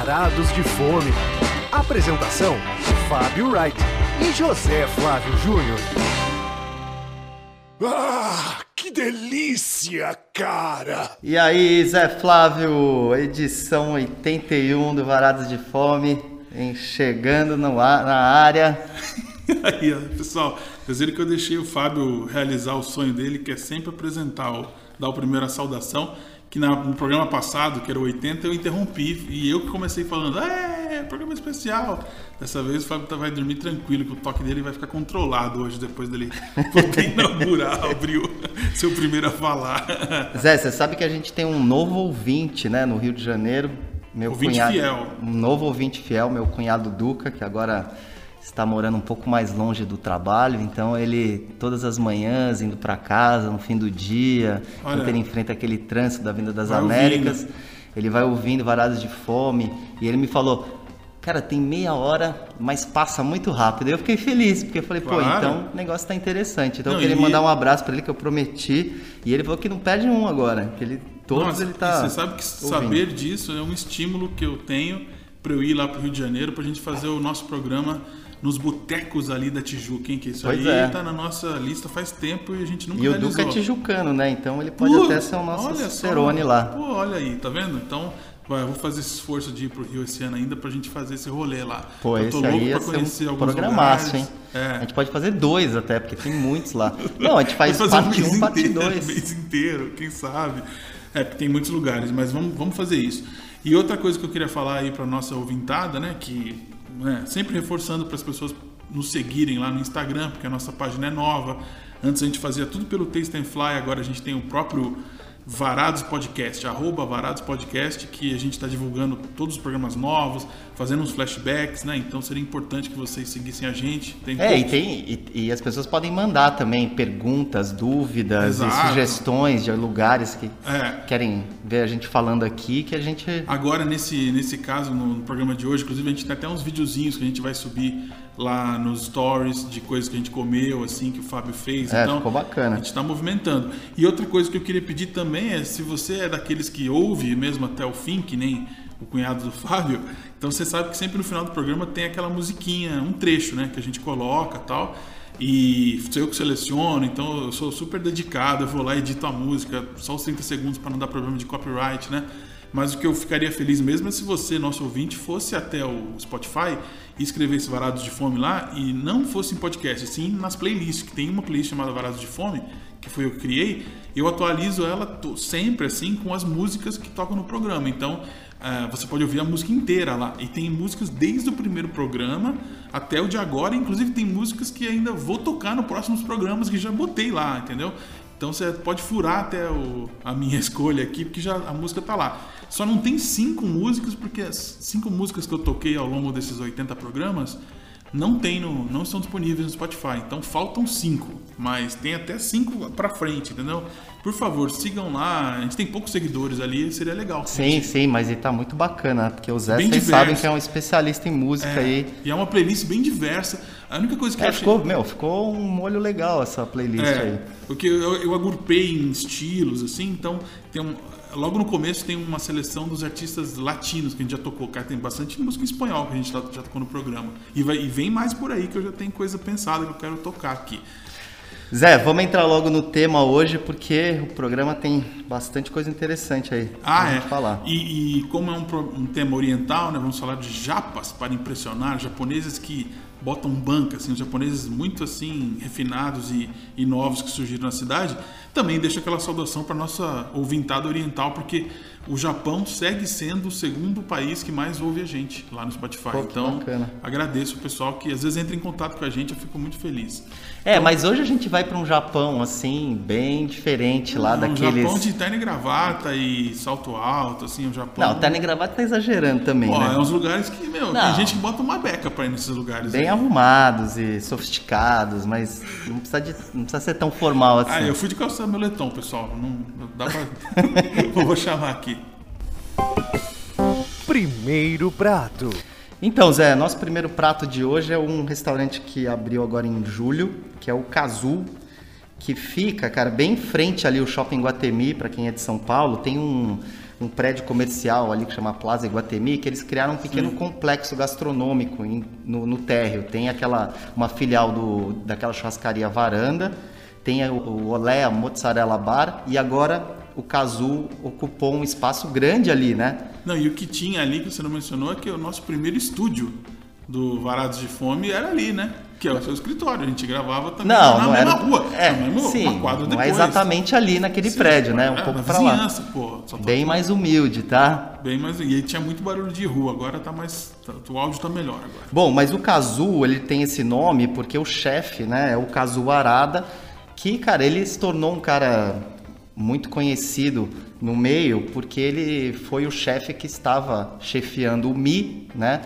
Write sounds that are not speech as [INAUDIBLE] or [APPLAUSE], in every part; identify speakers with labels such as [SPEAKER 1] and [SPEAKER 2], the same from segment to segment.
[SPEAKER 1] Varados de Fome. Apresentação: Fábio Wright e José Flávio Júnior.
[SPEAKER 2] Ah, que delícia, cara!
[SPEAKER 3] E aí, Zé Flávio, edição 81 do Varados de Fome, em chegando no ar, na área. [LAUGHS]
[SPEAKER 4] aí, pessoal, vocês viram que eu deixei o Fábio realizar o sonho dele, que é sempre apresentar, o, dar a saudação que no programa passado, que era 80, eu interrompi e eu que comecei falando, é, programa especial. Dessa vez o Fábio tá, vai dormir tranquilo, que o toque dele vai ficar controlado hoje, depois dele [LAUGHS] poder inaugurar, abriu [LAUGHS] seu primeiro a falar. [LAUGHS]
[SPEAKER 3] Zé, você sabe que a gente tem um novo ouvinte, né, no Rio de Janeiro.
[SPEAKER 4] Meu ouvinte cunhado, fiel.
[SPEAKER 3] Um novo ouvinte fiel, meu cunhado Duca, que agora está morando um pouco mais longe do trabalho, então ele todas as manhãs indo para casa no fim do dia, Olha, enquanto ele enfrenta aquele trânsito da Vinda das Américas, ouvindo. ele vai ouvindo Varados de Fome e ele me falou: Cara, tem meia hora, mas passa muito rápido. Eu fiquei feliz, porque eu falei, claro. pô, então o negócio tá interessante. Então não, eu queria e... mandar um abraço para ele que eu prometi. E ele falou que não perde um agora, que ele todos Nossa, ele tá.
[SPEAKER 4] Você sabe que ouvindo. saber disso é um estímulo que eu tenho para eu ir lá para o Rio de Janeiro para a gente fazer o nosso programa nos botecos ali da Tijuca, hein? Que isso pois aí é. tá na nossa lista faz tempo e a gente nunca
[SPEAKER 3] E o Duca é tijucano, né? Então ele pode Pô, até ser o nosso Cicerone lá.
[SPEAKER 4] Pô, olha aí, tá vendo? Então, vai, eu vou fazer esse esforço de ir pro Rio esse ano ainda pra gente fazer esse rolê lá.
[SPEAKER 3] Pô, eu tô esse louco aí pra conhecer um alguns programaço, lugares. hein? É. A gente pode fazer dois até, porque tem muitos lá. Não, a gente faz [LAUGHS] parte 1, um, parte 2.
[SPEAKER 4] mês inteiro, quem sabe? É, porque tem muitos lugares, mas vamos, vamos fazer isso. E outra coisa que eu queria falar aí para nossa ouvintada, né, que né, sempre reforçando para as pessoas nos seguirem lá no Instagram, porque a nossa página é nova. Antes a gente fazia tudo pelo Taste and Fly, agora a gente tem o próprio Varados Podcast, arroba Varados Podcast, que a gente está divulgando todos os programas novos, fazendo uns flashbacks, né? Então seria importante que vocês seguissem a gente.
[SPEAKER 3] Tem é, e, tem, e, e, as pessoas podem mandar também perguntas, dúvidas sugestões de lugares que é. querem ver a gente falando aqui, que a gente...
[SPEAKER 4] Agora, nesse, nesse caso, no programa de hoje, inclusive a gente tem até uns videozinhos que a gente vai subir lá nos stories de coisas que a gente comeu, assim, que o Fábio fez.
[SPEAKER 3] É,
[SPEAKER 4] então,
[SPEAKER 3] ficou bacana.
[SPEAKER 4] A gente está movimentando. E outra coisa que eu queria pedir também é, se você é daqueles que ouve mesmo até o fim, que nem o cunhado do [LAUGHS] Fábio, então você sabe que sempre no final do programa tem aquela musiquinha, um trecho, né, que a gente coloca tal. E sou eu que seleciono, então eu sou super dedicado, eu vou lá e edito a música, só os 30 segundos para não dar problema de copyright, né? Mas o que eu ficaria feliz mesmo é se você, nosso ouvinte, fosse até o Spotify e escrevesse Varados de Fome lá e não fosse em podcast, sim nas playlists, que tem uma playlist chamada Varados de Fome, que foi eu que criei, eu atualizo ela sempre assim com as músicas que tocam no programa. Então uh, você pode ouvir a música inteira lá. E tem músicas desde o primeiro programa até o de agora, inclusive tem músicas que ainda vou tocar nos próximos programas que já botei lá, entendeu? Então você pode furar até o, a minha [LAUGHS] escolha aqui, porque já a música tá lá. Só não tem cinco músicas, porque as cinco músicas que eu toquei ao longo desses 80 programas não tem no, não estão disponíveis no Spotify. Então faltam cinco, mas tem até cinco para frente, entendeu? Por favor, sigam lá. A gente tem poucos seguidores ali, seria legal.
[SPEAKER 3] Sim, gente... sim, mas ele tá muito bacana, porque o Zé, bem vocês sabem que é um especialista em música
[SPEAKER 4] é,
[SPEAKER 3] aí.
[SPEAKER 4] E é uma playlist bem diversa. A única coisa que
[SPEAKER 3] é,
[SPEAKER 4] eu
[SPEAKER 3] ficou, achei... meu, ficou um molho legal essa playlist é, aí.
[SPEAKER 4] Porque eu, eu agrupei em estilos, assim, então tem um, logo no começo tem uma seleção dos artistas latinos que a gente já tocou. Cara, tem bastante música em espanhol que a gente já, tocou no programa. E, vai, e vem mais por aí que eu já tenho coisa pensada que eu quero tocar aqui.
[SPEAKER 3] Zé, vamos entrar logo no tema hoje, porque o programa tem bastante coisa interessante aí
[SPEAKER 4] ah, pra é. falar. E, e como é um, um, tema oriental, né, vamos falar de japas para impressionar, japoneses que botam banca, assim, os japoneses muito assim refinados e, e novos que surgiram na cidade, também deixa aquela saudação para nossa ouvintada oriental, porque o Japão segue sendo o segundo país que mais ouve a gente lá no Spotify. Pô, então, bacana. agradeço o pessoal que às vezes entra em contato com a gente, eu fico muito feliz.
[SPEAKER 3] É, então, mas hoje a gente vai para um Japão assim, bem diferente lá um daqueles.
[SPEAKER 4] Um Japão de terno e gravata e salto alto, assim, o Japão.
[SPEAKER 3] Não, terno e gravata tá exagerando também, Pô, né?
[SPEAKER 4] É uns lugares que, meu, Não. tem gente que bota uma beca para ir nesses lugares.
[SPEAKER 3] Bem aí. arrumados e sofisticados, mas não precisa, de, não precisa ser tão formal assim. Ah,
[SPEAKER 4] eu fui de calça moletom, pessoal. Não, dá pra. [LAUGHS] [LAUGHS] vou chamar aqui.
[SPEAKER 1] Primeiro prato.
[SPEAKER 3] Então, Zé, nosso primeiro prato de hoje é um restaurante que abriu agora em julho, que é o Cazu, que fica, cara, bem em frente ali o Shopping Guatemi, para quem é de São Paulo, tem um um prédio comercial ali que chama Plaza Iguatemi, que eles criaram um pequeno Sim. complexo gastronômico em, no, no térreo. Tem aquela uma filial do, daquela churrascaria Varanda, tem o, o Olé Mozzarella Bar e agora o Cazu ocupou um espaço grande ali, né?
[SPEAKER 4] Não, e o que tinha ali que você não mencionou é que o nosso primeiro estúdio do Varados de Fome era ali, né? Que é o seu escritório. A gente gravava também
[SPEAKER 3] não,
[SPEAKER 4] na
[SPEAKER 3] não
[SPEAKER 4] mesma
[SPEAKER 3] era,
[SPEAKER 4] rua.
[SPEAKER 3] É, mesma, sim, uma quadra não é exatamente ali naquele sim, prédio, né? Um é, pouco pra lá. Pô, Bem mais humilde, tá?
[SPEAKER 4] Bem mais. E aí tinha muito barulho de rua. Agora tá mais. Tá, o áudio tá melhor agora.
[SPEAKER 3] Bom, mas o Cazu, ele tem esse nome porque o chefe, né? É o Cazu Arada, que, cara, ele se tornou um cara muito conhecido no meio porque ele foi o chefe que estava chefiando o Mi, né?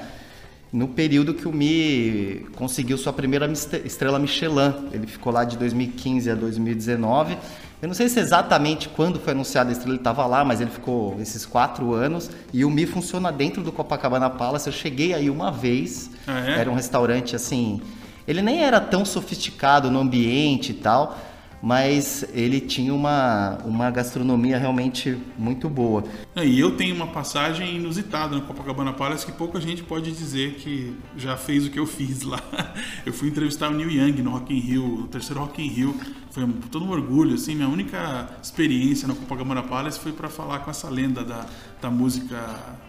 [SPEAKER 3] no período que o Mi conseguiu sua primeira estrela Michelin. Ele ficou lá de 2015 a 2019. Eu não sei se exatamente quando foi anunciada a estrela ele estava lá, mas ele ficou esses quatro anos. E o Mi funciona dentro do Copacabana Palace. Eu cheguei aí uma vez. Ah, é? Era um restaurante assim. Ele nem era tão sofisticado no ambiente e tal mas ele tinha uma, uma gastronomia realmente muito boa.
[SPEAKER 4] É, e eu tenho uma passagem inusitada no Copacabana Palace que pouca gente pode dizer que já fez o que eu fiz lá. [LAUGHS] Eu fui entrevistar o Neil Young no Rock in Rio, no terceiro Rock in Rio. Foi todo um orgulho, assim, minha única experiência no Copacabana Palace foi para falar com essa lenda da, da música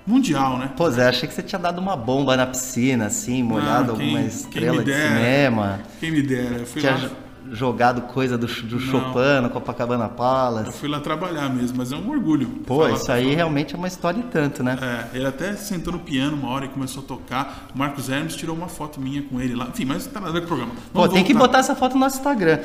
[SPEAKER 4] mundial, né?
[SPEAKER 3] Pois é, achei que você tinha dado uma bomba na piscina, assim, molhado ah, quem, alguma estrela de cinema.
[SPEAKER 4] Quem me dera, eu fui tinha... lá
[SPEAKER 3] jogado coisa do, do Chopin no Copacabana Palace.
[SPEAKER 4] Eu fui lá trabalhar mesmo, mas é um orgulho.
[SPEAKER 3] Pô, isso aí falar. realmente é uma história e tanto, né?
[SPEAKER 4] É, ele até sentou no piano uma hora e começou a tocar. O Marcos Hermes tirou uma foto minha com ele lá. Enfim, mas tá nada a ver com o programa.
[SPEAKER 3] Vamos Pô, tem que botar essa foto no nosso Instagram.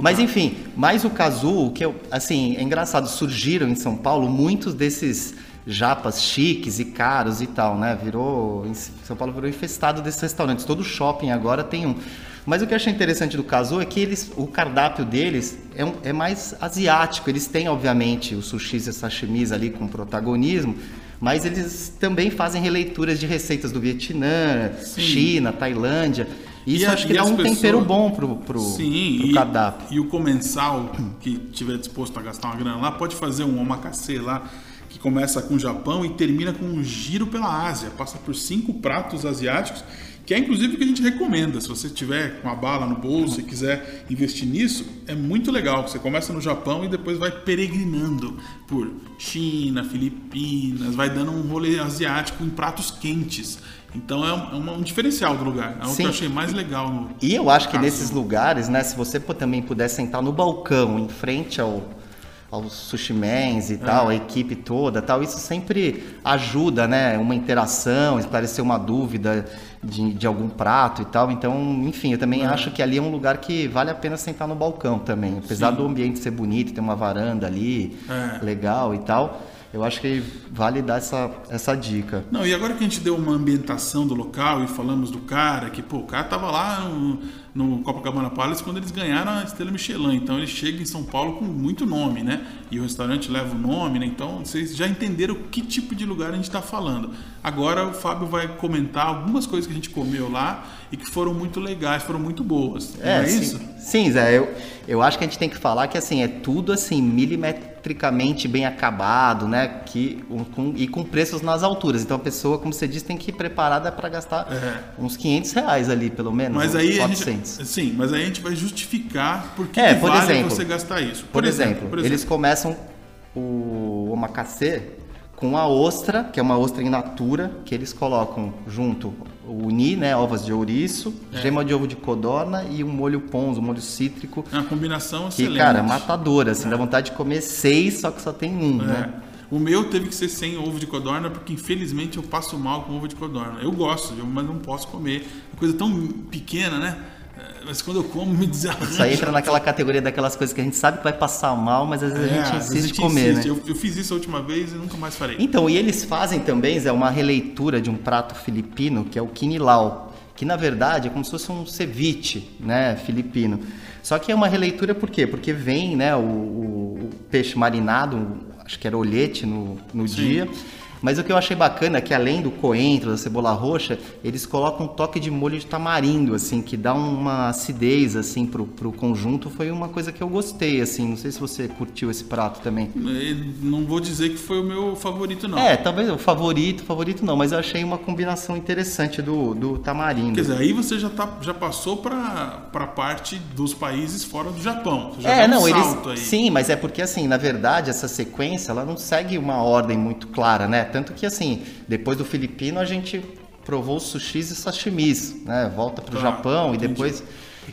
[SPEAKER 3] Mas enfim, mais o Cazu, que eu, assim, é engraçado, surgiram em São Paulo muitos desses japas chiques e caros e tal, né? Virou. São Paulo virou infestado desses restaurantes. Todo shopping agora tem um. Mas o que eu achei interessante do Kazu é que eles, o cardápio deles é, um, é mais asiático. Eles têm, obviamente, os sushis e sashimis ali com protagonismo, mas eles também fazem releituras de receitas do Vietnã, Sim. China, Tailândia. Isso e acho que dá um pessoas... tempero bom pro, pro, Sim, pro
[SPEAKER 4] e,
[SPEAKER 3] cardápio.
[SPEAKER 4] E o comensal que tiver disposto a gastar uma grana lá pode fazer um omakase lá que começa com o Japão e termina com um giro pela Ásia. Passa por cinco pratos asiáticos que é inclusive o que a gente recomenda. Se você tiver com a bala no bolso e quiser investir nisso, é muito legal. Você começa no Japão e depois vai peregrinando por China, Filipinas, vai dando um rolê asiático em pratos quentes. Então é um, é um diferencial do lugar. É o que eu achei mais legal. No
[SPEAKER 3] e eu acho que nesses lugares, né, se você também puder sentar no balcão, em frente ao aos sushimens e tal, é. a equipe toda, tal, isso sempre ajuda, né? Uma interação, esclarecer uma dúvida de, de algum prato e tal. Então, enfim, eu também é. acho que ali é um lugar que vale a pena sentar no balcão também, apesar Sim. do ambiente ser bonito, ter uma varanda ali, é. legal e tal. Eu acho que vale dar essa, essa dica.
[SPEAKER 4] Não, e agora que a gente deu uma ambientação do local e falamos do cara, que pô, o cara tava lá no, no Copacabana Palace quando eles ganharam a Estrela Michelin. Então ele chega em São Paulo com muito nome, né? E o restaurante leva o nome, né? Então vocês já entenderam que tipo de lugar a gente está falando. Agora o Fábio vai comentar algumas coisas que a gente comeu lá e que foram muito legais, foram muito boas. É, é
[SPEAKER 3] sim,
[SPEAKER 4] isso?
[SPEAKER 3] Sim, Zé. Eu, eu acho que a gente tem que falar que assim, é tudo assim, milimetricamente bem acabado, né? Que, um, com, e com preços nas alturas. Então a pessoa, como você disse, tem que ir preparada para gastar é. uns 500 reais ali, pelo menos.
[SPEAKER 4] Mas aí 400. Gente, sim, mas aí a gente vai justificar por que, é, por vale exemplo, você gastar isso.
[SPEAKER 3] Por, por, exemplo, exemplo, por, exemplo, eles começam o omakase com a ostra, que é uma ostra in natura, que eles colocam junto o uni, né, ovas de ouriço, é. gema de ovo de codorna e um molho ponzo, um molho cítrico.
[SPEAKER 4] É uma combinação
[SPEAKER 3] que, excelente. cara, matadora, assim, é. dá vontade de comer seis, só que só tem um, é. né?
[SPEAKER 4] O meu teve que ser sem ovo de codorna, porque infelizmente eu passo mal com ovo de codorna. Eu gosto, mas não posso comer. Uma coisa tão pequena, né? Mas quando eu como me desarranja.
[SPEAKER 3] Isso aí entra naquela categoria daquelas coisas que a gente sabe que vai passar mal, mas às vezes é, a gente insiste em comer, insiste.
[SPEAKER 4] né? Eu, eu, fiz isso a última vez e nunca mais farei.
[SPEAKER 3] Então, e eles fazem também, Zé, uma releitura de um prato filipino que é o quinilau, que na verdade é como se fosse um ceviche, né, filipino. Só que é uma releitura por quê? Porque vem, né, o, o, peixe marinado, acho que era olhete no, no dia, Mas o que eu achei bacana é que além do coentro, da cebola roxa, eles colocam um toque de molho de tamarindo, assim, que dá uma acidez, assim, pro, pro conjunto. Foi uma coisa que eu gostei, assim. Não sei se você curtiu esse prato também.
[SPEAKER 4] Não vou dizer que foi o meu favorito, não.
[SPEAKER 3] É, talvez o favorito, favorito não, mas eu achei uma combinação interessante do, do tamarindo.
[SPEAKER 4] Quer dizer, aí você já, tá, já passou para a parte dos países fora do Japão. Você já
[SPEAKER 3] é,
[SPEAKER 4] deu um
[SPEAKER 3] não, eles.
[SPEAKER 4] aí.
[SPEAKER 3] Sim, mas é porque assim, na verdade, essa sequência ela não segue uma ordem muito clara, né? Tanto que assim, depois do filipino a gente provou sushis e sashimis, né? Volta pro
[SPEAKER 4] Tá,
[SPEAKER 3] Japão e
[SPEAKER 4] entendi.
[SPEAKER 3] depois.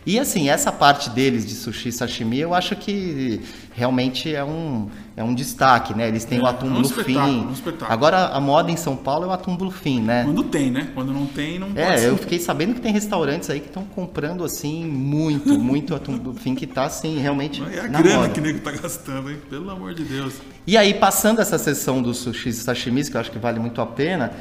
[SPEAKER 3] E assim, essa parte deles de sushi e sashimi, eu acho que realmente é um, é um destaque, né? Eles têm
[SPEAKER 4] É,
[SPEAKER 3] o atum
[SPEAKER 4] é um espetáculo, um espetáculo.
[SPEAKER 3] Agora a moda em São Paulo é o atum bluefin, né?
[SPEAKER 4] Quando tem, né? Quando não tem, não
[SPEAKER 3] É, eu fiquei sabendo que tem restaurantes aí que estão comprando assim muito, [LAUGHS] muito atum bluefin que tá assim realmente
[SPEAKER 4] É a
[SPEAKER 3] na
[SPEAKER 4] grana
[SPEAKER 3] moda.
[SPEAKER 4] que o nego tá gastando, hein? Pelo amor de Deus.
[SPEAKER 3] E aí, passando essa sessão dos sushis e sashimis, que eu acho que vale muito a pena,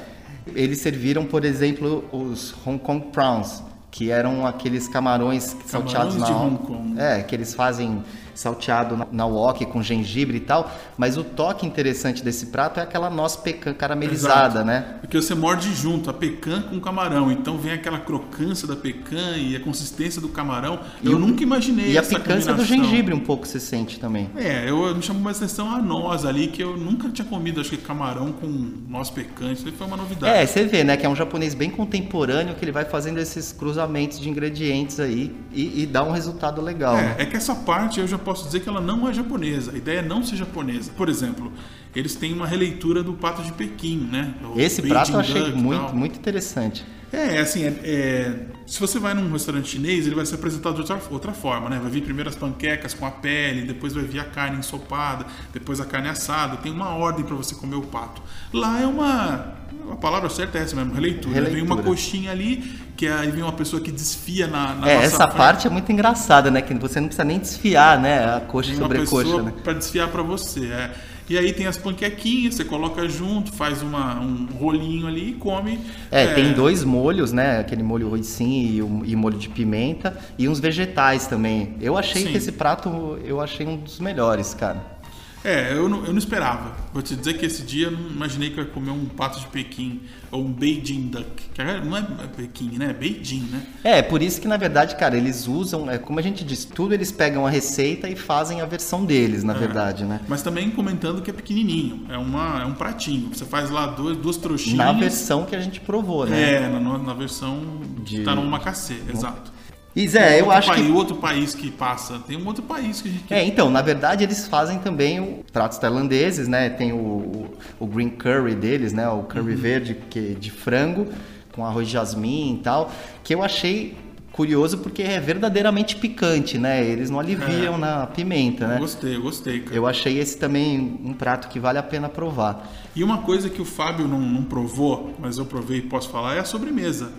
[SPEAKER 3] eles serviram, por exemplo, os Hong Kong Prawns, que eram aqueles camarões salteados na
[SPEAKER 4] de Hong Kong.
[SPEAKER 3] É, que eles fazem salteado na, na wok com gengibre e tal, mas o toque interessante desse prato é aquela noz pecan caramelizada,
[SPEAKER 4] Exato.
[SPEAKER 3] né?
[SPEAKER 4] Porque você morde junto a pecan com o camarão, então vem aquela crocância da pecan e a consistência do camarão. eu
[SPEAKER 3] o-
[SPEAKER 4] nunca imaginei
[SPEAKER 3] E a
[SPEAKER 4] essa
[SPEAKER 3] picância do gengibre um pouco se sente também.
[SPEAKER 4] É, eu me chamou mais atenção a noz ali, que eu nunca tinha comido, acho que camarão com noz pecante, isso aí foi uma novidade.
[SPEAKER 3] É, você vê, né, que é um japonês bem contemporâneo que ele vai fazendo esses cruzamentos de ingredientes aí e, e dá um resultado legal. né?
[SPEAKER 4] É, é que essa parte eu já posso dizer que ela não é japonesa. A ideia é não ser japonesa. Por exemplo, eles têm uma releitura do pato de Pequim, né? O
[SPEAKER 3] Esse
[SPEAKER 4] Beijing
[SPEAKER 3] prato eu achei
[SPEAKER 4] Duck
[SPEAKER 3] muito, muito interessante.
[SPEAKER 4] É, assim, é- é, se você vai num restaurante chinês, ele vai ser apresentado de outra, outra forma, né? Vai vir primeiro as panquecas com a pele, depois vai vir a carne ensopada, depois a carne assada. Tem uma ordem para você comer o pato. Lá é uma. A palavra certa é essa mesmo, releitura. Vem
[SPEAKER 3] Releitura.
[SPEAKER 4] uma coxinha ali, que aí vem uma pessoa que desfia na, na
[SPEAKER 3] é, essa
[SPEAKER 4] frente.
[SPEAKER 3] parte é muito engraçada, né? Que você não precisa nem desfiar, né? A coxa sobre a coxa, né?
[SPEAKER 4] para desfiar para você. é. E aí tem as panquequinhas, você coloca junto, faz uma, um rolinho ali e come.
[SPEAKER 3] É, tem dois molhos, né? Aquele molho roicinho e e molho de pimenta e uns vegetais também. Eu achei
[SPEAKER 4] Sim.
[SPEAKER 3] que esse prato eu achei um dos melhores, cara.
[SPEAKER 4] É, eu não, eu não esperava. Vou te dizer que esse dia eu não imaginei que eu ia comer um pato de Pequim ou um Beijing Duck. Que não é Pequim, né? É Beijing, né?
[SPEAKER 3] É, por isso que na verdade, cara, eles usam, é, como a gente diz, tudo eles pegam a receita e fazem a versão deles,
[SPEAKER 4] É.
[SPEAKER 3] na verdade, né?
[SPEAKER 4] Mas também comentando que é pequenininho. É, uma, é um pratinho. Você faz lá dois, duas trouxinhas.
[SPEAKER 3] Na versão que a gente provou, né?
[SPEAKER 4] É, na, na versão
[SPEAKER 3] De-
[SPEAKER 4] que tá no macacê, exato.
[SPEAKER 3] E Zé, eu acho
[SPEAKER 4] país,
[SPEAKER 3] que
[SPEAKER 4] outro país que passa. Tem um outro país que a gente.
[SPEAKER 3] É, então, na verdade eles fazem também o, pratos tailandeses, né? Tem o, o, green curry deles, né? O curry verde que, de frango com arroz de jasmim e tal, que eu achei curioso porque é verdadeiramente picante, né? Eles não aliviam
[SPEAKER 4] É.
[SPEAKER 3] na pimenta, né?
[SPEAKER 4] Gostei, gostei, cara.
[SPEAKER 3] Eu achei esse também um prato que vale a pena provar.
[SPEAKER 4] E uma coisa que o Fábio não, não provou, mas eu provei e posso falar, é a sobremesa.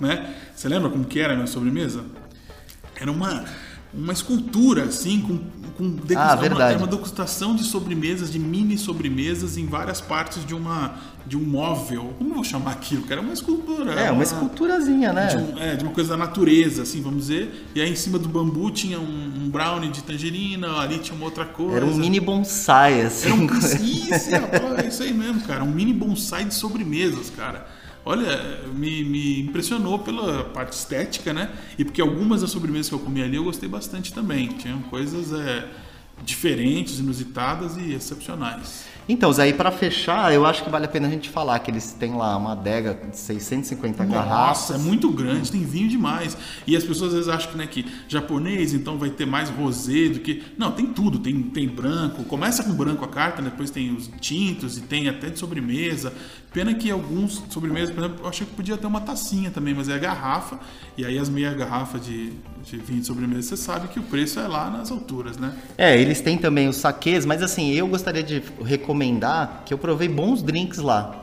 [SPEAKER 4] Né? Você lembra como que era a minha sobremesa? Era uma, uma escultura, assim, com, com degusta-
[SPEAKER 3] Ah,
[SPEAKER 4] uma,
[SPEAKER 3] verdade.
[SPEAKER 4] uma degustação de sobremesas, de mini sobremesas em várias partes de uma de um móvel. Como eu vou chamar aquilo, cara? É uma escultura.
[SPEAKER 3] É, uma esculturazinha, né?
[SPEAKER 4] de, um- é, de uma coisa da natureza, assim, vamos dizer. E aí em cima do bambu tinha um, um brownie de tangerina, ali tinha uma outra coisa.
[SPEAKER 3] Era um mini bonsai, assim.
[SPEAKER 4] Era um isso, é isso aí mesmo, cara. Um mini bonsai de sobremesas, cara. Olha, me, me impressionou pela parte estética, né? E porque algumas das sobremesas que eu comi ali eu gostei bastante também. Tinham coisas é, diferentes, inusitadas e excepcionais.
[SPEAKER 3] Então, Zé, pra fechar, eu acho que vale a pena a gente falar que eles têm lá uma adega de 650 garrafas.
[SPEAKER 4] Nossa, é muito grande, tem vinho demais. E as pessoas às vezes acham que, né, que japonês então vai ter mais rosé do que. Não, tem tudo, tem, tem branco. Começa com branco a carta, depois tem os tintos e tem até de sobremesa. Pena que alguns sobremesas, por exemplo, eu achei que podia ter uma tacinha também, mas é a garrafa. E aí as meia garrafa de, de vinho de sobremesa, você sabe que o preço é lá nas alturas, né?
[SPEAKER 3] É, eles têm também os saquês, mas assim, eu gostaria de recomendar que eu provei bons drinks lá.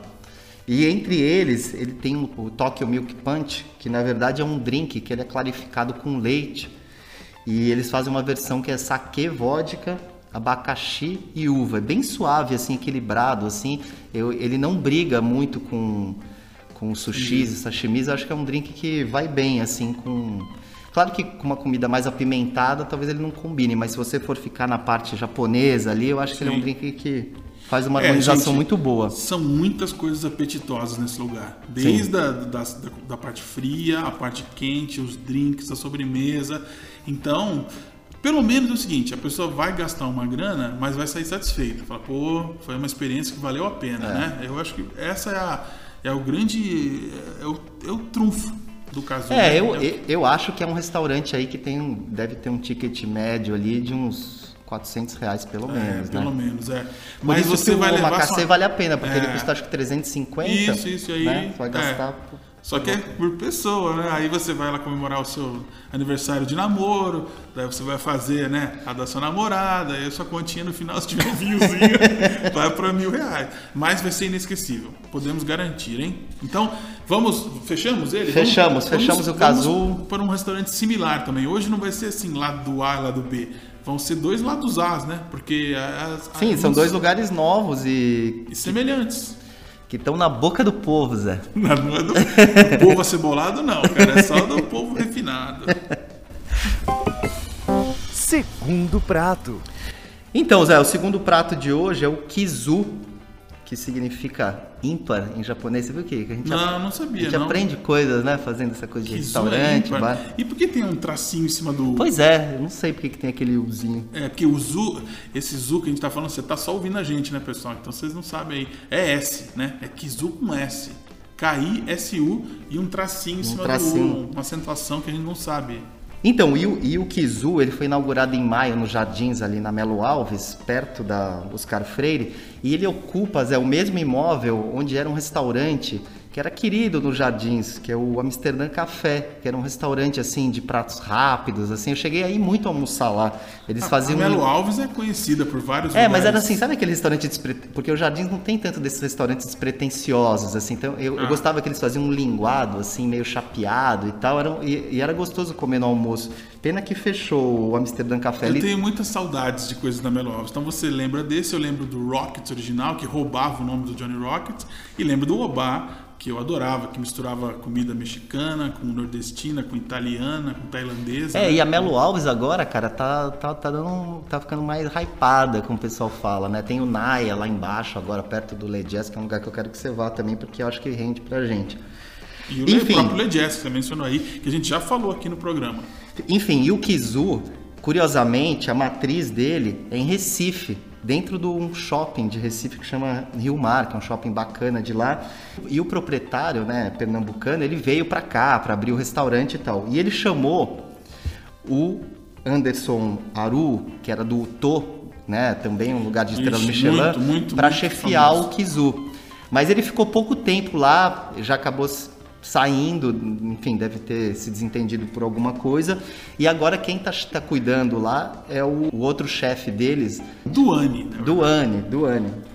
[SPEAKER 3] E entre eles, ele tem o Tokyo Milk Punch, que na verdade é um drink que ele é clarificado com leite. E eles fazem uma versão que é saquê, vodka, abacaxi e uva. É bem suave, assim, equilibrado, assim. Eu- ele não briga muito com, com sushis e sashimis. Eu acho que é um drink que vai bem, assim, com... Claro que com uma comida mais apimentada, talvez ele não combine. Mas se você for ficar na parte japonesa ali, eu acho que ele é um
[SPEAKER 4] Sim.
[SPEAKER 3] drink que... faz uma
[SPEAKER 4] É,
[SPEAKER 3] harmonização
[SPEAKER 4] gente,
[SPEAKER 3] muito boa.
[SPEAKER 4] São muitas coisas apetitosas nesse lugar. Desde a, da, da, da parte fria, a parte quente, os drinks, a sobremesa. Então, pelo menos é o seguinte, a pessoa vai gastar uma grana, mas vai sair satisfeita. Fala, pô, foi uma experiência que valeu a pena,
[SPEAKER 3] É.
[SPEAKER 4] né? Eu acho que essa é, a, é o grande... É o, é o trunfo do caso.
[SPEAKER 3] É, eu,
[SPEAKER 4] o-
[SPEAKER 3] eu, eu acho que é um restaurante aí que tem um, deve ter um ticket médio ali de uns 400 reais pelo
[SPEAKER 4] É,
[SPEAKER 3] menos,
[SPEAKER 4] pelo
[SPEAKER 3] né?
[SPEAKER 4] menos, é. Mas você vai
[SPEAKER 3] o
[SPEAKER 4] levar
[SPEAKER 3] Macacê
[SPEAKER 4] sua-
[SPEAKER 3] vale a pena, porque ele
[SPEAKER 4] É.
[SPEAKER 3] custa acho que 350.
[SPEAKER 4] Isso, isso aí.
[SPEAKER 3] Né? Você vai
[SPEAKER 4] é.
[SPEAKER 3] gastar. por-
[SPEAKER 4] Só que é por pessoa, né? Aí você vai lá comemorar o seu aniversário de namoro, daí você vai fazer, né, a da sua namorada, aí a sua continha no final, [LAUGHS] se tiver um vinhozinho, [LAUGHS] vai para mil reais. Mas vai ser inesquecível, podemos garantir, hein? Então, vamos, fechamos ele?
[SPEAKER 3] Fechamos, fechamos o Cazu.
[SPEAKER 4] Vamos para um restaurante similar também. Hoje não vai ser assim, lado do A e lado do B. Vão ser dois lados A's, né? Porque as,
[SPEAKER 3] Sim,
[SPEAKER 4] as-
[SPEAKER 3] são dois lugares novos e
[SPEAKER 4] e semelhantes.
[SPEAKER 3] Que estão na boca do povo, Zé.
[SPEAKER 4] Não, não é do, do povo acebolado, não, cara. É só do povo refinado.
[SPEAKER 1] Segundo prato.
[SPEAKER 3] Então, Zé, o segundo prato de hoje é o kizu, que significa ímpar em japonês. Você viu o quê? Que a gente,
[SPEAKER 4] Não, não
[SPEAKER 3] a
[SPEAKER 4] sabia,
[SPEAKER 3] gente
[SPEAKER 4] não.
[SPEAKER 3] aprende coisas, né? Fazendo essa coisa de
[SPEAKER 4] é
[SPEAKER 3] restaurante,
[SPEAKER 4] ímpar.
[SPEAKER 3] bar.
[SPEAKER 4] E por que tem um tracinho em cima do.
[SPEAKER 3] Pois é, eu não sei porque que tem aquele uzinho.
[SPEAKER 4] É, porque o Zu, esse Zu que a gente tá falando, você tá só ouvindo a gente, né, pessoal? Então vocês não sabem aí. É S, né? É Kizu com S. K-I-S-U e um tracinho em cima
[SPEAKER 3] tracinho.
[SPEAKER 4] do. Uma acentuação que a gente não sabe.
[SPEAKER 3] Então, e o, e o Kizu, ele foi inaugurado em maio nos Jardins, ali na Melo Alves, perto da Oscar Freire, e ele ocupa, Zé, o mesmo imóvel onde era um restaurante que era querido nos Jardins, que é o Amsterdã Café, que era um restaurante, assim, de pratos rápidos, assim, eu cheguei aí muito a almoçar lá. Eles faziam...
[SPEAKER 4] A Melo Alves é conhecida por vários
[SPEAKER 3] É, mas era
[SPEAKER 4] lugares.
[SPEAKER 3] assim, sabe aquele restaurante despre... Porque o Jardins não tem tanto desses restaurantes despretensiosos, assim. Então, eu, eu
[SPEAKER 4] Ah.
[SPEAKER 3] gostava que eles faziam um linguado, assim, meio chapeado e tal. Era, um- e, e era gostoso comer no almoço. Pena que fechou o Amsterdã Café
[SPEAKER 4] Eu tenho muitas saudades de coisas da Melo Alves. Então você lembra desse, eu lembro do Rockets original, que roubava o nome do Johnny Rockets, e lembro do Obá, que eu adorava, que misturava comida mexicana com nordestina, com italiana, com tailandesa.
[SPEAKER 3] É,
[SPEAKER 4] né?
[SPEAKER 3] e a Melo Alves agora, cara, tá, tá, tá, dando, tá ficando mais hypada, como o pessoal fala, né? Tem o Naya lá embaixo, agora perto do Le Jazz, que é um lugar que eu quero que você vá também, porque eu acho que rende pra gente.
[SPEAKER 4] E o
[SPEAKER 3] Enfim.
[SPEAKER 4] próprio Le Jazz, que você mencionou aí, que a gente já falou aqui no programa.
[SPEAKER 3] Enfim, e o Kizu, curiosamente, a matriz dele é em Recife, dentro de um shopping de Recife que chama Rio Mar, que é um shopping bacana de lá. E o proprietário, né, pernambucano, ele veio pra cá para abrir o restaurante e tal. E ele chamou o Anderson Aru, que era do Tô, né, também um lugar de estrela
[SPEAKER 4] Ixi,
[SPEAKER 3] Michelin, para chefiar
[SPEAKER 4] famoso.
[SPEAKER 3] o Kizu. Mas ele ficou pouco tempo lá, já acabou saindo, enfim, deve ter se desentendido por alguma coisa. E agora quem tá, tá cuidando lá é o, o outro chefe deles,
[SPEAKER 4] Duane. né?
[SPEAKER 3] Duane, Duane.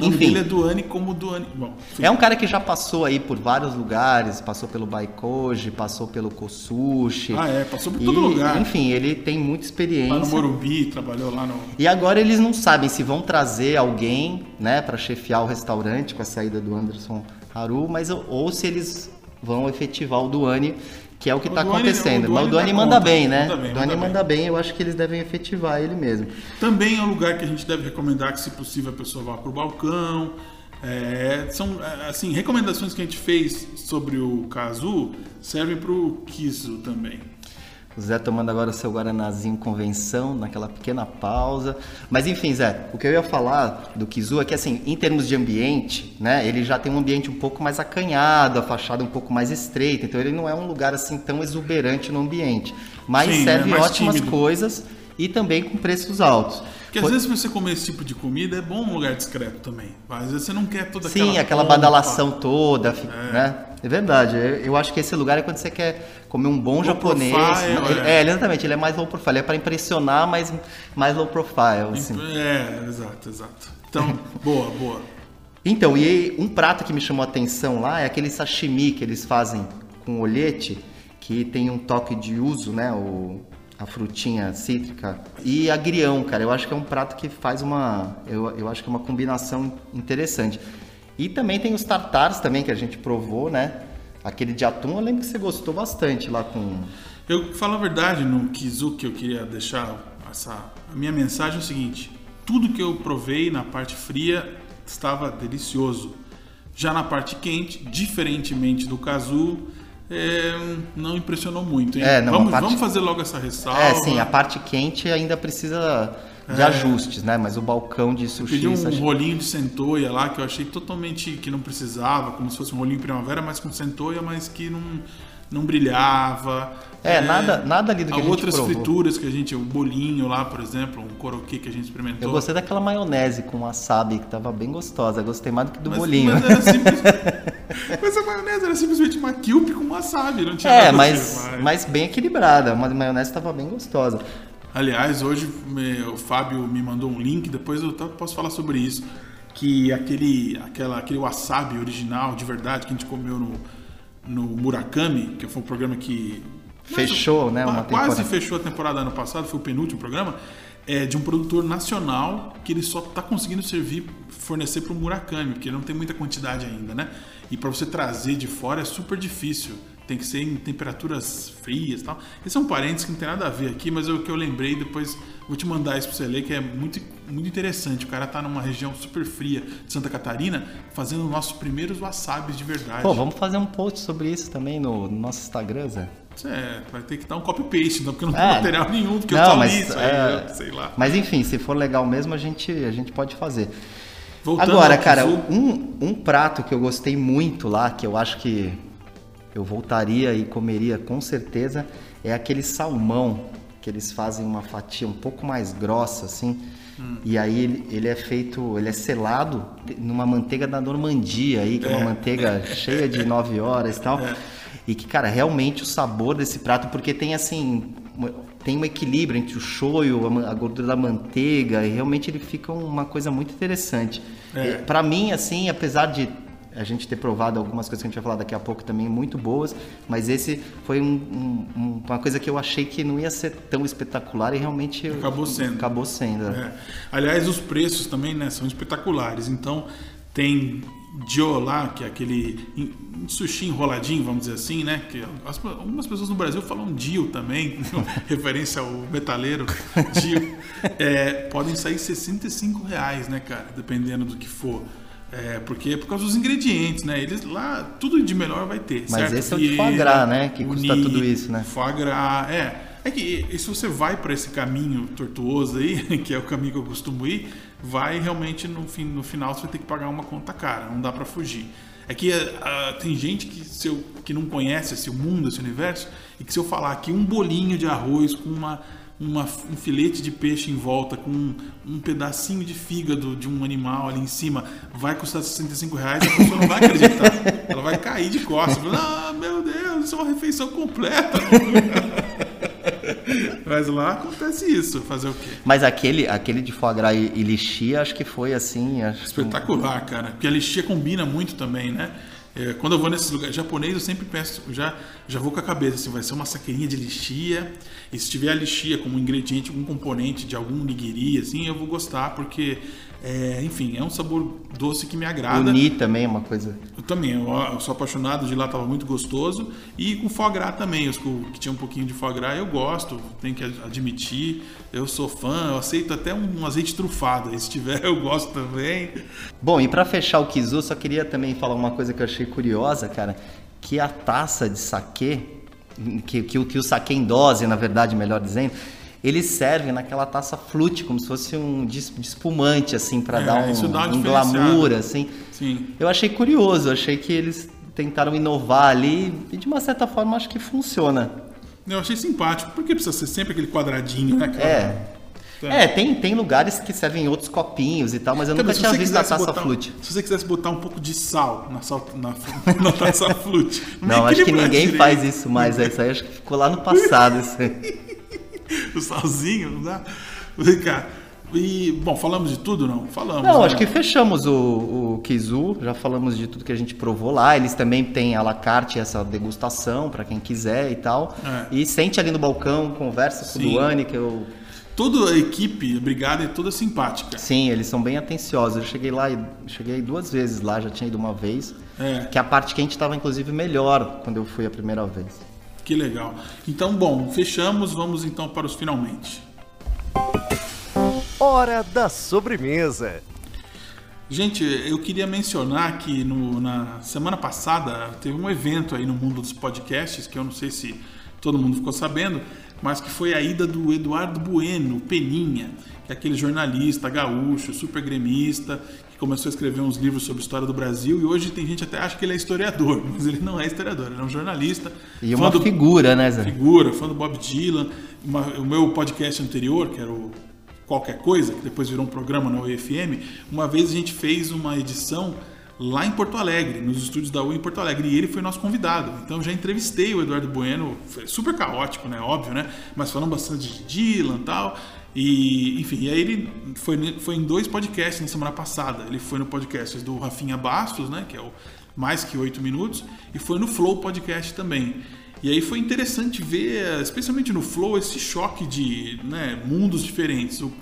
[SPEAKER 3] Enfim,
[SPEAKER 4] dele é Duane como Duane. Bom,
[SPEAKER 3] é um cara que já passou aí por vários lugares, passou pelo Baikoji, passou pelo Kosushi.
[SPEAKER 4] Ah, é, passou por
[SPEAKER 3] E,
[SPEAKER 4] todo lugar.
[SPEAKER 3] Enfim, ele tem muita experiência.
[SPEAKER 4] Lá no Morumbi, trabalhou lá no.
[SPEAKER 3] E agora eles não sabem se vão trazer alguém, né, para chefiar o restaurante com a saída do Anderson Haru, mas ou se eles vão efetivar o Duane, que é o que está acontecendo.
[SPEAKER 4] o
[SPEAKER 3] mas o
[SPEAKER 4] Duane
[SPEAKER 3] manda
[SPEAKER 4] conta,
[SPEAKER 3] bem, né?
[SPEAKER 4] manda bem,
[SPEAKER 3] o Duane
[SPEAKER 4] manda
[SPEAKER 3] manda bem. eu acho que eles devem efetivar ele mesmo.
[SPEAKER 4] Também é um lugar que a gente deve recomendar que, se possível, a pessoa vá para o balcão. É, são, é, assim, recomendações que a gente fez sobre o Kazu servem para o Kizu também.
[SPEAKER 3] O Zé tomando agora o seu Guaranazinho Convenção, naquela pequena pausa. Mas enfim, Zé, o que eu ia falar do Kizu é que, assim, em termos de ambiente, né, ele já tem um ambiente um pouco mais acanhado, a fachada um pouco mais estreita, então ele não é um lugar, assim, tão exuberante no ambiente. Mas
[SPEAKER 4] Sim,
[SPEAKER 3] serve
[SPEAKER 4] é
[SPEAKER 3] ótimas
[SPEAKER 4] tímido.
[SPEAKER 3] coisas e também com preços altos.
[SPEAKER 4] Porque às vezes você comer esse tipo de comida é bom um lugar discreto também. Às vezes você não quer toda aquela.
[SPEAKER 3] Sim, aquela
[SPEAKER 4] pompa.
[SPEAKER 3] badalação toda, fi- né? É verdade. Eu, eu acho que esse lugar é quando você quer comer um bom
[SPEAKER 4] Low
[SPEAKER 3] japonês.
[SPEAKER 4] profile,
[SPEAKER 3] é.
[SPEAKER 4] é.
[SPEAKER 3] exatamente. Ele é mais low profile. É para impressionar, mas mais low profile. Assim.
[SPEAKER 4] É, exato, exato. Então, [LAUGHS] boa, boa.
[SPEAKER 3] Então, e um prato que me chamou a atenção lá é aquele sashimi que eles fazem com olhete, que tem um toque de uso, né? O, a frutinha cítrica. E agrião, cara. Eu acho que é um prato que faz uma. Eu, eu acho que é uma combinação interessante. E também tem os tartares também, que a gente provou, né? Aquele de atum, eu lembro que você gostou bastante lá com.
[SPEAKER 4] Eu falo a verdade no Kizu que eu queria deixar essa. A minha mensagem é o seguinte: tudo que eu provei na parte fria estava delicioso. Já na parte quente, diferentemente do Cazu, é, não impressionou muito. Hein?
[SPEAKER 3] É, não,
[SPEAKER 4] vamos,
[SPEAKER 3] parte...
[SPEAKER 4] vamos fazer logo essa ressalva.
[SPEAKER 3] É, sim, a parte quente ainda precisa de é. ajustes, né? Mas o balcão de sushi...
[SPEAKER 4] Pedi um rolinho de centoia lá, que eu achei totalmente que não precisava, como se fosse um rolinho primavera, mas com centoia, mas que não, não brilhava.
[SPEAKER 3] É, é, nada, nada ali do que a gente
[SPEAKER 4] outras
[SPEAKER 3] provou.
[SPEAKER 4] frituras que a gente, o bolinho lá, por exemplo, um coroquê que a gente experimentou.
[SPEAKER 3] Eu gostei daquela maionese com wasabi, que tava bem gostosa. Eu gostei mais do que do mas, bolinho.
[SPEAKER 4] Mas, era simples... [LAUGHS] mas a maionese era simplesmente uma kilp com wasabi, não tinha
[SPEAKER 3] É,
[SPEAKER 4] nada
[SPEAKER 3] mas, mas... mas bem equilibrada. A maionese tava bem gostosa.
[SPEAKER 4] Aliás, hoje o Fábio me mandou um link, depois eu posso falar sobre isso. Que aquele, aquela, aquele wasabi original, de verdade, que a gente comeu no, no Murakami, que foi um programa que.
[SPEAKER 3] Fechou, né? Uma
[SPEAKER 4] quase
[SPEAKER 3] temporada.
[SPEAKER 4] fechou a temporada ano passado, foi o penúltimo programa. É de um produtor nacional que ele só está conseguindo servir, fornecer para o Murakami, porque não tem muita quantidade ainda, né? E para você trazer de fora é super difícil tem que ser em temperaturas frias e tal. Esse é um parênteses que não tem nada a ver aqui, mas é o que eu lembrei, depois vou te mandar isso para você ler, que é muito, muito interessante. O cara tá numa região super fria de Santa Catarina, fazendo nossos primeiros wasabis de verdade.
[SPEAKER 3] Pô, vamos fazer um post sobre isso também no, no nosso Instagram, Zé?
[SPEAKER 4] É, vai ter que dar um copy-paste, não, porque não tem é, material nenhum, porque
[SPEAKER 3] não,
[SPEAKER 4] eu só
[SPEAKER 3] mas,
[SPEAKER 4] li isso
[SPEAKER 3] é,
[SPEAKER 4] aí, sei lá.
[SPEAKER 3] Mas enfim, se for legal mesmo, a gente, a gente pode fazer.
[SPEAKER 4] Voltando
[SPEAKER 3] Agora, cara, um, um prato que eu gostei muito lá, que eu acho que eu voltaria e comeria com certeza é aquele salmão que eles fazem uma fatia um pouco mais grossa assim hum. e aí ele, ele, é feito ele é selado numa manteiga da Normandia aí que é, uma manteiga é. [LAUGHS] cheia de nove horas e tal é. e que cara realmente o sabor desse prato porque tem assim tem um equilíbrio entre o shoyu a gordura da manteiga e realmente ele fica uma coisa muito interessante é. para mim assim apesar de a gente ter provado algumas coisas que a gente vai falar daqui a pouco também muito boas, mas esse foi um, um, uma coisa que eu achei que não ia ser tão espetacular e realmente
[SPEAKER 4] acabou sendo.
[SPEAKER 3] Acabou sendo.
[SPEAKER 4] É. Aliás, os preços também né, são espetaculares. Então tem Dio lá, que é aquele sushi enroladinho, vamos dizer assim, né? Que as, algumas pessoas no Brasil falam Dio também, [LAUGHS] referência ao metaleiro Dio. É, podem sair 65 reais, né, cara? Dependendo do que for. É, porque é por causa dos ingredientes, né? Eles lá, tudo de melhor vai ter.
[SPEAKER 3] Mas
[SPEAKER 4] certo?
[SPEAKER 3] esse é o de foie gras, né? Que custa tudo isso, né?
[SPEAKER 4] Foie gras, é. É que e se você vai para esse caminho tortuoso aí, [LAUGHS] que é o caminho que eu costumo ir, vai realmente no, fim, no final você vai ter que pagar uma conta cara, não dá para fugir. É que uh, tem gente que, se eu, que não conhece esse mundo, esse universo, e que se eu falar que um bolinho de arroz com uma uma, um filete de peixe em volta com um, um, pedacinho de fígado de um animal ali em cima vai custar 65 reais, a pessoa não vai acreditar. [LAUGHS] Ela vai cair de costas. Ah, meu Deus, isso é uma refeição completa. [LAUGHS] Mas lá acontece isso, fazer o quê?
[SPEAKER 3] Mas aquele, aquele de foie gras e lixia, acho que foi assim...
[SPEAKER 4] Espetacular, cara. Porque a lixia combina muito também, né? É, quando eu vou nesses lugares japonês, eu sempre peço, já, já vou com a cabeça assim, vai ser uma saqueirinha de lixia. E se tiver a lixia como ingrediente, algum componente de algum nigiri, assim, eu vou gostar, porque é, enfim, é um sabor doce que me agrada.
[SPEAKER 3] Uni também é uma coisa.
[SPEAKER 4] Eu também, eu, eu sou apaixonado de lá, estava muito gostoso. E com foie gras também, os que tinha um pouquinho de foie gras eu gosto, tenho que admitir. Eu sou fã, eu aceito até um azeite trufado, se tiver [LAUGHS] eu gosto também.
[SPEAKER 3] Bom, e para fechar o Kizu, só queria também falar uma coisa que eu achei curiosa, cara, que a taça de saquê, que, que, que o saquê em dose, na verdade, melhor dizendo, eles servem naquela taça flute, como se fosse um de espumante, assim, para é, dar um, dá um glamour, assim.
[SPEAKER 4] Sim.
[SPEAKER 3] Eu achei curioso, achei que eles tentaram inovar ali e de uma certa forma acho que funciona.
[SPEAKER 4] Eu achei simpático, porque precisa ser sempre aquele quadradinho, né? Cara?
[SPEAKER 3] É. É, é tem, tem lugares que servem outros copinhos e tal, mas eu então, nunca tinha visto a taça
[SPEAKER 4] botar,
[SPEAKER 3] flute.
[SPEAKER 4] Se você quisesse botar um pouco de sal na, sal, na, [LAUGHS] na taça flute.
[SPEAKER 3] Não, acho que ninguém direito. faz isso mais. Isso aí acho que ficou lá no passado. Isso aí. [LAUGHS] [LAUGHS]
[SPEAKER 4] o salzinho, não dá? Vem cá. E, bom, falamos de tudo, não? Falamos.
[SPEAKER 3] Não, né? acho que fechamos o, o Kizu, já falamos de tudo que a gente provou lá. Eles também têm a la carte essa degustação para quem quiser e tal. É. E sente ali no balcão, conversa com Sim. o Duane, que eu.
[SPEAKER 4] Toda a equipe, a brigada é toda simpática.
[SPEAKER 3] Sim, eles são bem atenciosos. Eu cheguei lá, cheguei duas vezes lá, já tinha ido uma vez. É. Que a parte quente estava inclusive melhor quando eu fui a primeira vez.
[SPEAKER 4] Que legal. Então, bom, fechamos, vamos então para os finalmente.
[SPEAKER 1] Hora da sobremesa.
[SPEAKER 4] Gente, eu queria mencionar que no, na semana passada teve um evento aí no mundo dos podcasts, que eu não sei se todo mundo ficou sabendo, mas que foi a ida do Eduardo Bueno, Peninha, que é aquele jornalista gaúcho, super gremista, que começou a escrever uns livros sobre a história do Brasil e hoje tem gente até acha que ele é historiador, [LAUGHS] mas ele não é historiador, ele é um jornalista.
[SPEAKER 3] E uma do, figura, né, Zé?
[SPEAKER 4] Figura, fã do Bob Dylan. Uma, o meu podcast anterior, que era o qualquer coisa, que depois virou um programa na UFM, uma vez a gente fez uma edição lá em Porto Alegre, nos estúdios da U em Porto Alegre, e ele foi nosso convidado. Então já entrevistei o Eduardo Bueno, foi super caótico, né, óbvio, né, mas falando bastante de Dylan e tal. E, enfim, e aí ele foi, foi em dois podcasts na semana passada. Ele foi no podcast do Rafinha Bastos, né, que é o Mais Que Oito Minutos, e foi no Flow Podcast também. E aí foi interessante ver, especialmente no Flow, esse choque de né, mundos diferentes. O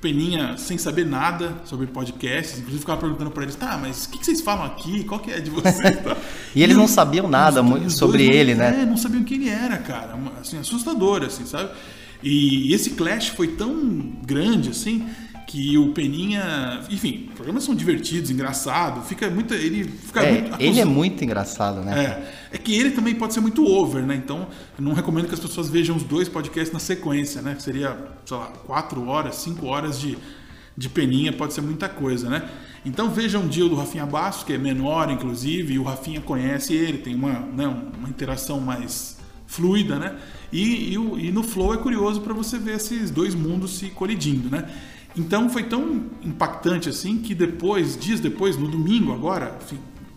[SPEAKER 4] Peninha sem saber nada sobre podcasts, inclusive ficava perguntando para eles, tá, mas o que, que, vocês falam aqui? Qual que é de vocês? [LAUGHS]
[SPEAKER 3] e eles e não sabiam nada os, sobre ele,
[SPEAKER 4] não,
[SPEAKER 3] né?
[SPEAKER 4] É, não sabiam quem ele era, cara. Assim, assustador, assim, sabe? E esse clash foi tão grande, assim, que o Peninha, enfim, programas são divertidos, engraçados, fica muito, ele fica
[SPEAKER 3] é,
[SPEAKER 4] muito,
[SPEAKER 3] ele é muito engraçado, né?
[SPEAKER 4] É, é que ele também pode ser muito over, né? Então, não recomendo que as pessoas vejam os dois podcasts na sequência, né? Seria, sei lá, quatro horas, cinco horas de, de Peninha, pode ser muita coisa, né? Então vejam um dia o do Rafinha Bastos, que é menor, inclusive, e o Rafinha conhece ele, tem uma, né, uma interação mais fluida, né? E, e, e no Flow é curioso para você ver esses dois mundos se colidindo, né? Então foi tão impactante assim que depois, dias depois, no domingo agora,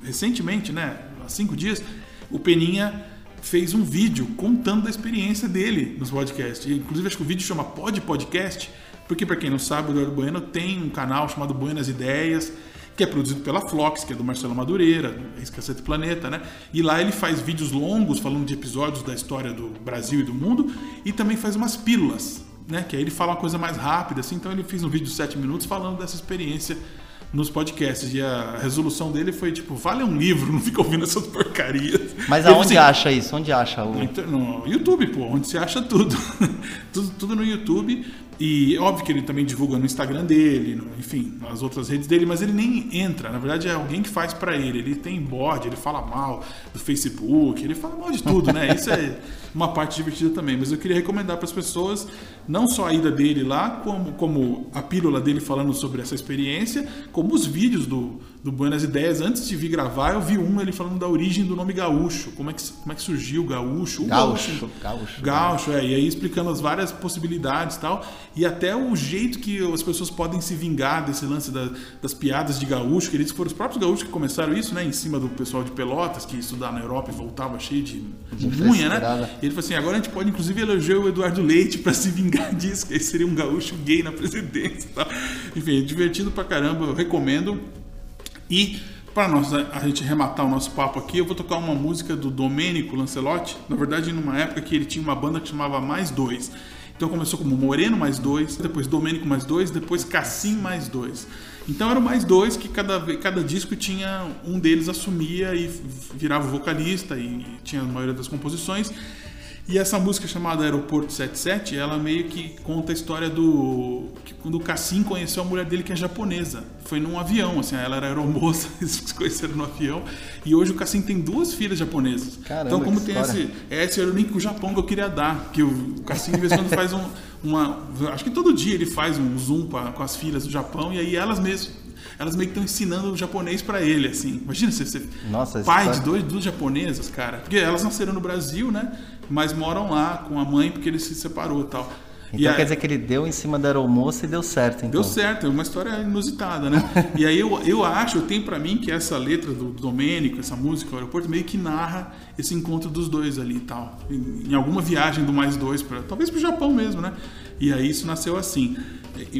[SPEAKER 4] recentemente, né, há cinco dias, o Peninha fez um vídeo contando da experiência dele nos podcasts. Inclusive acho que o vídeo chama Pod Podcast, porque para quem não sabe, o Eduardo Bueno tem um canal chamado Buenas Ideias, que é produzido pela Flox, que é do Marcelo Madureira, ex-Cacete Planeta, né? E lá ele faz vídeos longos falando de episódios da história do Brasil e do mundo e também faz umas pílulas né? Que aí ele fala uma coisa mais rápida, assim. Então ele fez um vídeo de 7 minutos falando dessa experiência nos podcasts. E a resolução dele foi tipo, vale um livro, não fica ouvindo essas porcarias.
[SPEAKER 3] Mas aonde assim, acha isso? Onde acha o.
[SPEAKER 4] No YouTube, pô, onde se acha tudo. [LAUGHS] tudo. Tudo no YouTube. E óbvio que ele também divulga no Instagram dele, no, enfim, nas outras redes dele, mas ele nem entra. Na verdade, é alguém que faz para ele. Ele tem bode, ele fala mal do Facebook, ele fala mal de tudo, né? Isso é uma parte divertida também. Mas eu queria recomendar para as pessoas não só a ida dele lá, como, como a pílula dele falando sobre essa experiência, como os vídeos do, do Buenas Ideias. Antes de vir gravar, eu vi um ele falando da origem do nome gaúcho, como é que, como é que surgiu o gaúcho. O
[SPEAKER 3] gaúcho. Gaúcho, gaúcho,
[SPEAKER 4] gaúcho é. E aí explicando as várias possibilidades e tal. E até o jeito que as pessoas podem se vingar desse lance da, das piadas de gaúcho, que eles foram os próprios gaúchos que começaram isso, né? Em cima do pessoal de Pelotas, que estudava na Europa e voltava cheio de, unha, né? E ele falou assim: agora a gente pode inclusive elogiar o Eduardo Leite para se vingar [LAUGHS] disso, que aí seria um gaúcho gay na presidência e tal. Enfim, é divertido pra caramba, eu recomendo. E para nós a gente rematar o nosso papo aqui, eu vou tocar uma música do Domênico Lancelotti, na verdade numa época que ele tinha uma banda que chamava Mais Dois. Então começou como Moreno mais dois, depois Domênico mais dois, depois Cassim mais dois. Então eram mais dois que cada, cada disco tinha um deles assumia e virava vocalista e tinha a maioria das composições. E essa música chamada Aeroporto 77, ela meio que conta a história do. que quando o Cassim conheceu a mulher dele que é japonesa. Foi num avião, assim, ela era aeromoça, [LAUGHS] eles se conheceram no avião. E hoje o Cassim tem duas filhas japonesas.
[SPEAKER 3] Caramba,
[SPEAKER 4] então, como tem história. esse. Esse era o link com o Japão que eu queria dar. Que o Cassim, de vez em quando, faz um, uma. Acho que todo dia ele faz um zoom pra, com as filhas do Japão, e aí elas mesmas elas meio que estão ensinando o japonês para ele, assim. Imagina você ser
[SPEAKER 3] Nossa,
[SPEAKER 4] pai de dois, duas japonesas, cara. Porque elas nasceram no Brasil, né? Mas moram lá com a mãe porque ele se separou tal.
[SPEAKER 3] Então e quer dizer que ele deu em cima da aeromoça e deu certo, então.
[SPEAKER 4] Deu certo, é uma história inusitada, né? [LAUGHS] e aí eu, eu acho, eu tenho para mim que essa letra do Domênico, essa música, o aeroporto, meio que narra esse encontro dos dois ali e tal. Em, em alguma viagem do mais dois, pra, talvez pro Japão mesmo, né? E aí isso nasceu assim.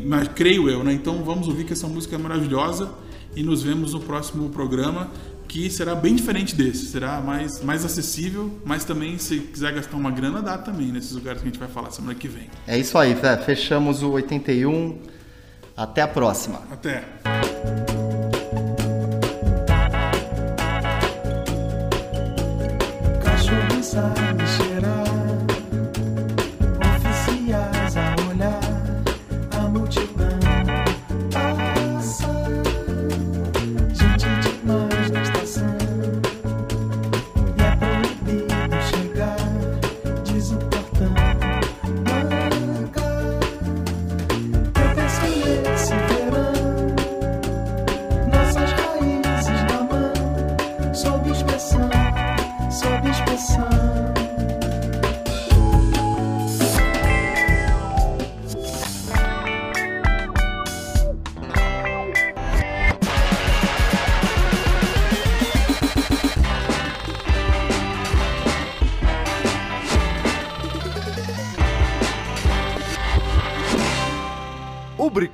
[SPEAKER 4] Mas creio eu, né? Então vamos ouvir que essa música é maravilhosa e nos vemos no próximo programa que será bem diferente desse, será mais, mais acessível, mas também se quiser gastar uma grana, dá também nesses lugares que a gente vai falar semana que vem.
[SPEAKER 3] É isso aí, Fé. fechamos o 81, até a próxima.
[SPEAKER 4] Até. Cachorro